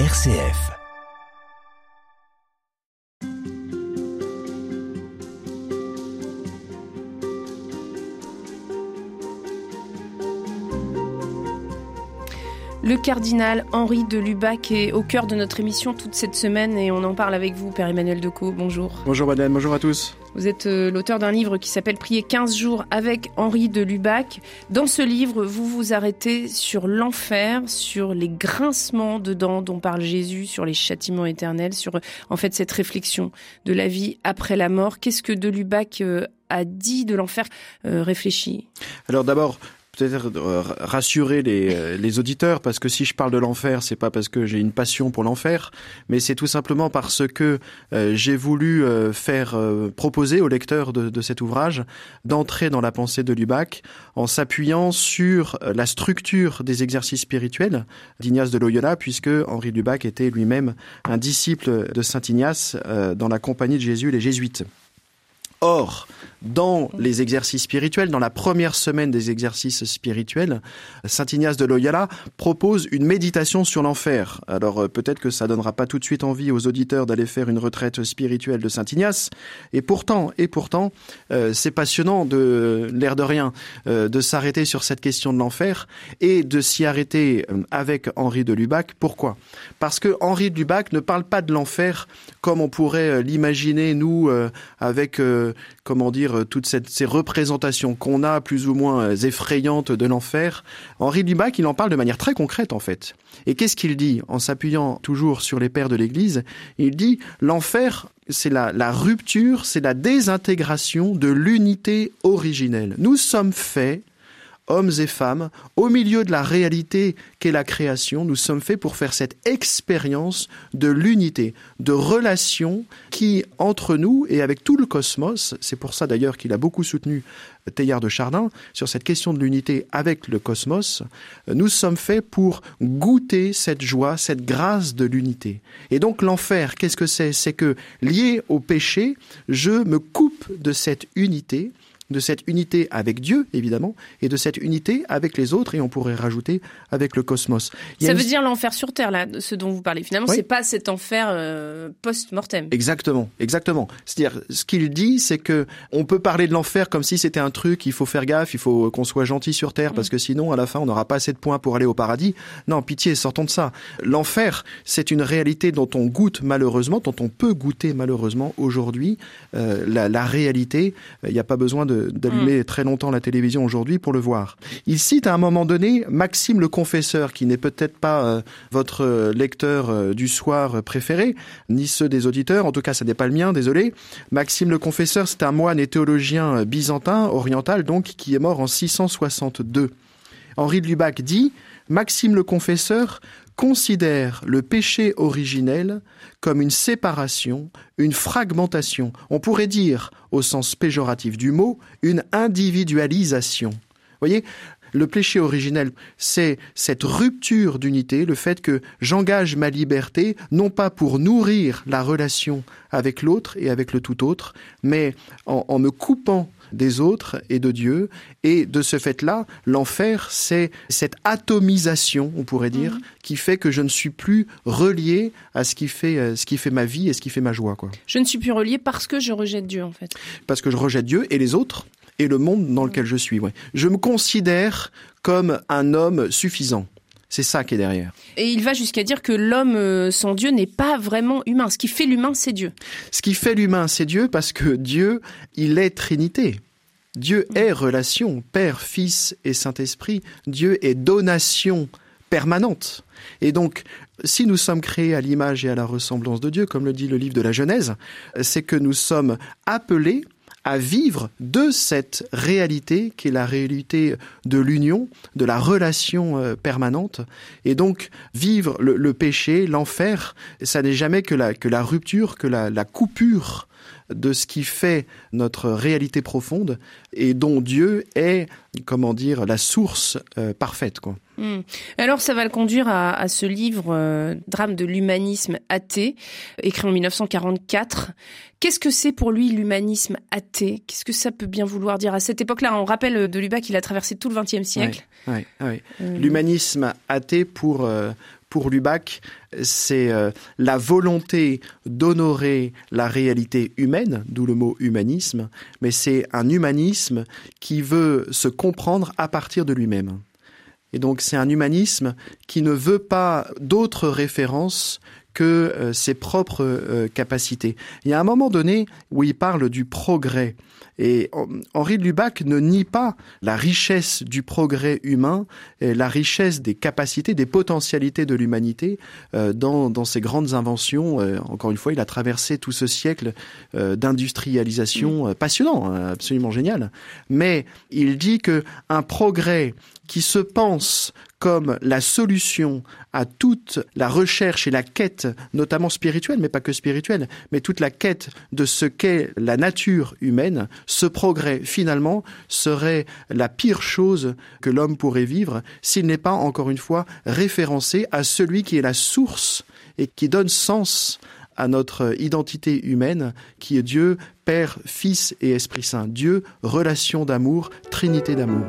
RCF. Le cardinal Henri de Lubac est au cœur de notre émission toute cette semaine et on en parle avec vous, Père Emmanuel Decaux. Bonjour. Bonjour madame, bonjour à tous. Vous êtes euh, l'auteur d'un livre qui s'appelle Prier 15 jours avec Henri de Lubac. Dans ce livre, vous vous arrêtez sur l'enfer, sur les grincements de dents dont parle Jésus, sur les châtiments éternels, sur en fait cette réflexion de la vie après la mort. Qu'est-ce que de Lubac euh, a dit de l'enfer euh, réfléchi? Alors d'abord, peut-être euh, rassurer les, euh, les, auditeurs parce que si je parle de l'enfer, c'est pas parce que j'ai une passion pour l'enfer, mais c'est tout simplement parce que euh, j'ai voulu faire proposer aux lecteurs de, de cet ouvrage d'entrer dans la pensée de Lubac en s'appuyant sur la structure des exercices spirituels d'Ignace de Loyola, puisque Henri Lubac était lui-même un disciple de Saint Ignace dans la compagnie de Jésus, les Jésuites. Or, dans les exercices spirituels, dans la première semaine des exercices spirituels, Saint Ignace de Loyola propose une méditation sur l'enfer. Alors euh, peut-être que ça donnera pas tout de suite envie aux auditeurs d'aller faire une retraite spirituelle de Saint Ignace, et pourtant, et pourtant, euh, c'est passionnant de l'air de rien euh, de s'arrêter sur cette question de l'enfer et de s'y arrêter avec Henri de Lubac. Pourquoi? Parce que Henri de Lubac ne parle pas de l'enfer comme on pourrait l'imaginer nous avec comment dire toutes cette, ces représentations qu'on a plus ou moins effrayantes de l'enfer. Henri Lubac, il en parle de manière très concrète en fait. Et qu'est-ce qu'il dit en s'appuyant toujours sur les pères de l'Église? Il dit l'enfer, c'est la rupture, c'est la désintégration de l'unité originelle. Nous sommes faits hommes et femmes, au milieu de la réalité qu'est la création, nous sommes faits pour faire cette expérience de l'unité, de relation qui, entre nous et avec tout le cosmos, c'est pour ça d'ailleurs qu'il a beaucoup soutenu Teilhard de Chardin sur cette question de l'unité avec le cosmos, nous sommes faits pour goûter cette joie, cette grâce de l'unité. Et donc l'enfer, qu'est-ce que c'est? C'est que lié au péché, je me coupe de cette unité de cette unité avec Dieu, évidemment, et de cette unité avec les autres, et on pourrait rajouter avec le cosmos. Ça une... veut dire l'enfer sur Terre, là, ce dont vous parlez. Finalement, oui. c'est pas cet enfer euh, post-mortem. Exactement, exactement. C'est-à-dire, ce qu'il dit, c'est que on peut parler de l'enfer comme si c'était un truc, il faut faire gaffe, il faut qu'on soit gentil sur Terre, parce que sinon, à la fin, on n'aura pas assez de points pour aller au paradis. Non, pitié, sortons de ça. L'enfer, c'est une réalité dont on goûte malheureusement, dont on peut goûter malheureusement aujourd'hui. Euh, la, la, réalité, il n'y a pas besoin de d'allumer mmh. très longtemps la télévision aujourd'hui pour le voir. Il cite à un moment donné Maxime le Confesseur, qui n'est peut-être pas euh, votre lecteur euh, du soir préféré, ni ceux des auditeurs, en tout cas ça n'est pas le mien, désolé. Maxime le Confesseur, c'est un moine et théologien byzantin, oriental donc, qui est mort en 662. Henri de Lubac dit Maxime le Confesseur considère le péché originel comme une séparation, une fragmentation, on pourrait dire, au sens péjoratif du mot, une individualisation. Vous voyez, le péché originel, c'est cette rupture d'unité, le fait que j'engage ma liberté, non pas pour nourrir la relation avec l'autre et avec le tout autre, mais en, en me coupant des autres et de Dieu. Et de ce fait-là, l'enfer, c'est cette atomisation, on pourrait dire, mmh. qui fait que je ne suis plus relié à ce qui fait, ce qui fait ma vie et ce qui fait ma joie. Quoi. Je ne suis plus relié parce que je rejette Dieu, en fait. Parce que je rejette Dieu et les autres et le monde dans lequel je suis. Ouais. Je me considère comme un homme suffisant. C'est ça qui est derrière. Et il va jusqu'à dire que l'homme euh, sans Dieu n'est pas vraiment humain. Ce qui fait l'humain, c'est Dieu. Ce qui fait l'humain, c'est Dieu parce que Dieu, il est Trinité. Dieu est relation, Père, Fils et Saint-Esprit. Dieu est donation permanente. Et donc, si nous sommes créés à l'image et à la ressemblance de Dieu, comme le dit le livre de la Genèse, c'est que nous sommes appelés à vivre de cette réalité qui est la réalité de l'union, de la relation euh, permanente. Et donc, vivre le, péché, l'enfer, ça n'est jamais que la, rupture, que la, la coupure de ce qui fait notre réalité profonde et dont Dieu est, comment dire, la source euh, parfaite, quoi. Hmm. Alors ça va le conduire à, ce livre euh, Drame de l'humanisme athée, écrit en 1944. Qu'est-ce que c'est pour lui l'humanisme athée? Qu'est-ce que ça peut bien vouloir dire? À cette époque-là On rappelle de Lubac qu'il a traversé tout le XXe siècle. Euh. L'humanisme athée pour pour Lubac, c'est euh, la volonté d'honorer la réalité humaine, d'où le mot humanisme, mais c'est un humanisme qui veut se comprendre à partir de lui-même. Et donc c'est un humanisme qui ne veut pas d'autres références que euh, ses propres euh, capacités. Il y a un moment donné où il parle du progrès. Et Henri de Lubac ne nie pas la richesse du progrès humain, et la richesse des capacités, des potentialités de l'humanité euh, dans, dans ses grandes inventions. encore une fois, il a traversé tout ce siècle d'industrialisation passionnant, hein, absolument génial. Mais il dit que un progrès qui se pense comme la solution à toute la recherche et la quête, notamment spirituelle, mais pas que spirituelle, mais toute la quête de ce qu'est la nature humaine, ce progrès finalement serait la pire chose que l'homme pourrait vivre s'il n'est pas encore une fois référencé à celui qui est la source et qui donne sens à notre identité humaine, qui est Dieu, Père, Fils et Esprit Saint. Dieu, relation d'amour, trinité d'amour.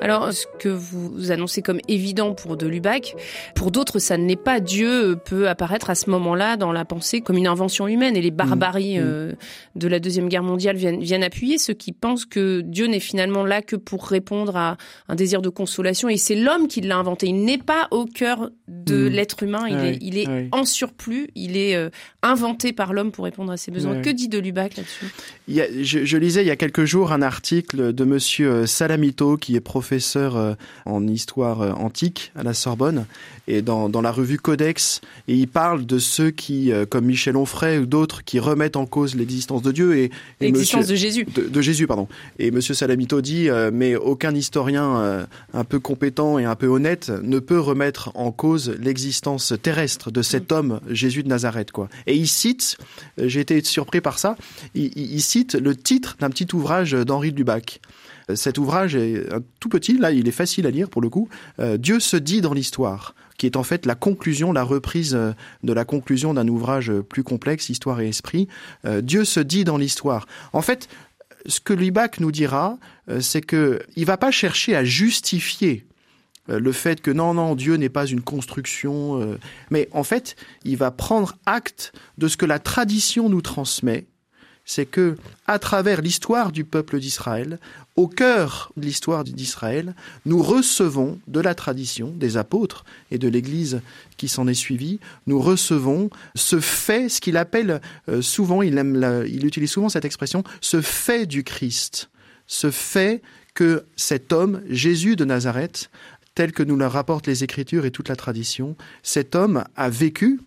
Alors, ce que vous annoncez comme évident pour de Lubac, pour d'autres, ça ne l'est pas. Dieu peut apparaître à ce moment-là dans la pensée comme une invention humaine et les barbaries mmh. euh, de la Deuxième Guerre mondiale viennent, viennent appuyer ceux qui pensent que Dieu n'est finalement là que pour répondre à un désir de consolation et c'est l'homme qui l'a inventé. Il n'est pas au cœur de mmh. l'être humain, il est, il est en surplus, il est euh, inventé par l'homme pour répondre à ses besoins. Que dit de Lubac là-dessus? Je, je lisais il y a quelques jours un article de monsieur Salamito qui est professeur euh, en histoire euh, antique à la Sorbonne et dans, dans la revue Codex et il parle de ceux qui, euh, comme Michel Onfray ou d'autres, qui remettent en cause l'existence de Dieu et, l'existence de Jésus. De, Jésus, pardon. Et Monsieur Salamito dit, mais aucun historien un peu compétent et un peu honnête ne peut remettre en cause l'existence terrestre de cet mm. homme Jésus de Nazareth, quoi. Et il cite, j'ai été surpris par ça, il, il cite le titre d'un petit ouvrage d'Henri Dubac. Cet ouvrage est tout petit, là il est facile à lire pour le coup. Euh, Dieu se dit dans l'histoire qui est en fait la conclusion, la reprise euh, de la conclusion d'un ouvrage plus complexe, Histoire et Esprit. Euh, Dieu se dit dans l'histoire. En fait, ce que Lubac nous dira, c'est que il va pas chercher à justifier le fait que non, non, Dieu n'est pas une construction, mais en fait, il va prendre acte de ce que la tradition nous transmet c'est que, à travers l'histoire du peuple d'Israël, au cœur de l'histoire d'Israël, nous recevons de la tradition des apôtres et de l'Église qui s'en est suivie, nous recevons ce fait, ce qu'il appelle euh, souvent, il, aime il utilise souvent cette expression, ce fait du Christ, ce fait que cet homme, Jésus de Nazareth, tel que nous le rapportent les Écritures et toute la tradition, cet homme a vécu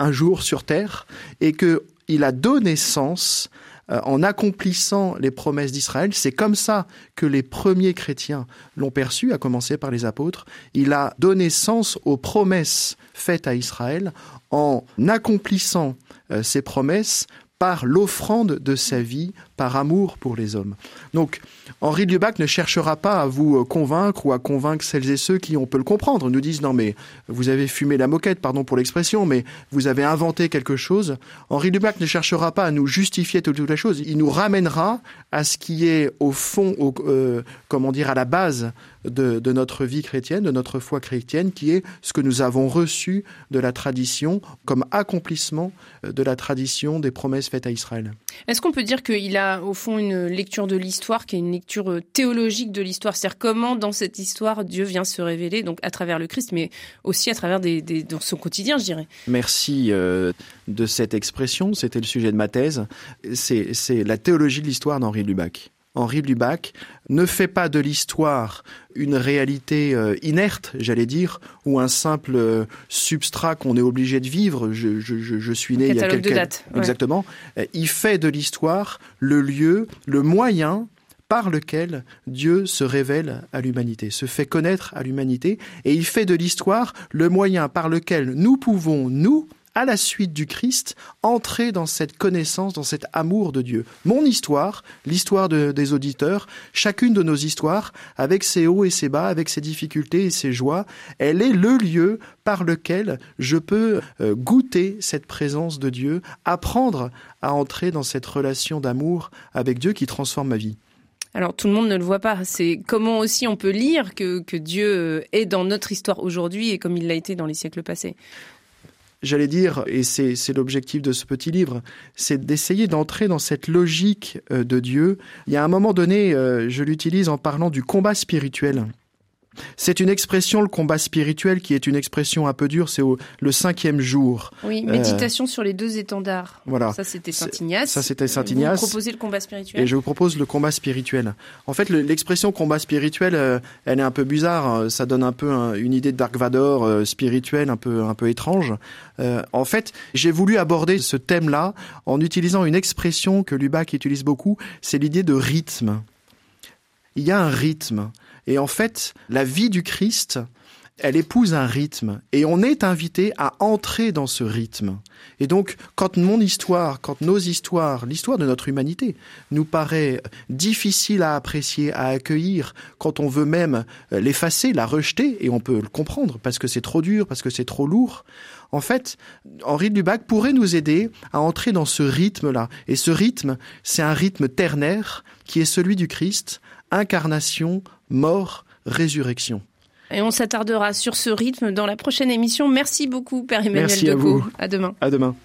un jour sur terre et que il a donné sens euh, en accomplissant les promesses d'Israël. C'est comme ça que les premiers chrétiens l'ont perçu, à commencer par les apôtres. Il a donné sens aux promesses faites à Israël en accomplissant euh, ces promesses par l'offrande de sa vie, par amour pour les hommes. Donc, Henri Lubac ne cherchera pas à vous euh, convaincre ou à convaincre celles et ceux qui, on peut le comprendre, nous disent non mais vous avez fumé la moquette, pardon pour l'expression, mais vous avez inventé quelque chose. Henri Lubac ne cherchera pas à nous justifier toute, la chose. Il nous ramènera à ce qui est au fond, euh, comment dire, à la base de, de, notre vie chrétienne, de notre foi chrétienne, qui est ce que nous avons reçu de la tradition comme accomplissement euh, de la tradition des promesses faites à Israël. Est-ce qu'on peut dire qu'il a au fond une lecture de l'histoire qui est une lecture euh, théologique de l'histoire, c'est-à-dire comment dans cette histoire Dieu vient se révéler, donc à travers le Christ, mais aussi à travers des, son quotidien, je dirais. Merci euh, de cette expression. C'était le sujet de ma thèse. C'est la théologie de l'histoire d'Henri Lubac. Henri Lubac ne fait pas de l'histoire une réalité euh, inerte, j'allais dire, ou un simple euh, substrat qu'on est obligé de vivre. Je, je, je suis né il y a quelques... de date, Exactement. Il fait de l'histoire le lieu, le moyen par lequel Dieu se révèle à l'humanité, se fait connaître à l'humanité, et il fait de l'histoire le moyen par lequel nous pouvons, nous, à la suite du Christ, entrer dans cette connaissance, dans cet amour de Dieu. Mon histoire, l'histoire des auditeurs, chacune de nos histoires, avec ses hauts et ses bas, avec ses difficultés et ses joies, elle est le lieu par lequel je peux euh, goûter cette présence de Dieu, apprendre à entrer dans cette relation d'amour avec Dieu qui transforme ma vie. Alors tout le monde ne le voit pas. C'est comment aussi on peut lire que, que Dieu est dans notre histoire aujourd'hui et comme il l'a été dans les siècles passés j'allais dire, et c'est l'objectif de ce petit livre, c'est d'essayer d'entrer dans cette logique euh, de Dieu. Il y a un moment donné, euh, je l'utilise en parlant du combat spirituel. C'est une expression, le combat spirituel, qui est une expression un peu dure, c'est le cinquième jour. Oui, euh, méditation sur les deux étendards. Voilà. Ça, c'était Saint-Ignace. Ça, c'était Saint-Ignace. Vous proposez le combat spirituel. Et je vous propose le combat spirituel. En fait, l'expression combat spirituel, euh, elle est un peu bizarre. Hein. Ça donne un peu une idée de Dark Vador euh, spirituel, un peu, un peu étrange. en fait, j'ai voulu aborder ce thème-là en utilisant une expression que Lubac utilise beaucoup, c'est l'idée de rythme. Il y a un rythme. Et en fait, la vie du Christ, elle épouse un rythme et on est invité à entrer dans ce rythme. Et donc, quand mon histoire, quand nos histoires, l'histoire de notre humanité, nous paraît difficile à apprécier, à accueillir, quand on veut même l'effacer, la rejeter, et on peut le comprendre parce que c'est trop dur, parce que c'est trop lourd, en fait, Henri Lubac pourrait nous aider à entrer dans ce rythme-là. Et ce rythme, c'est un rythme ternaire qui est celui du Christ, incarnation, mort, résurrection. Et on s'attardera sur ce rythme dans la prochaine émission. Merci beaucoup, Père Emmanuel Merci à vous. À demain. À demain.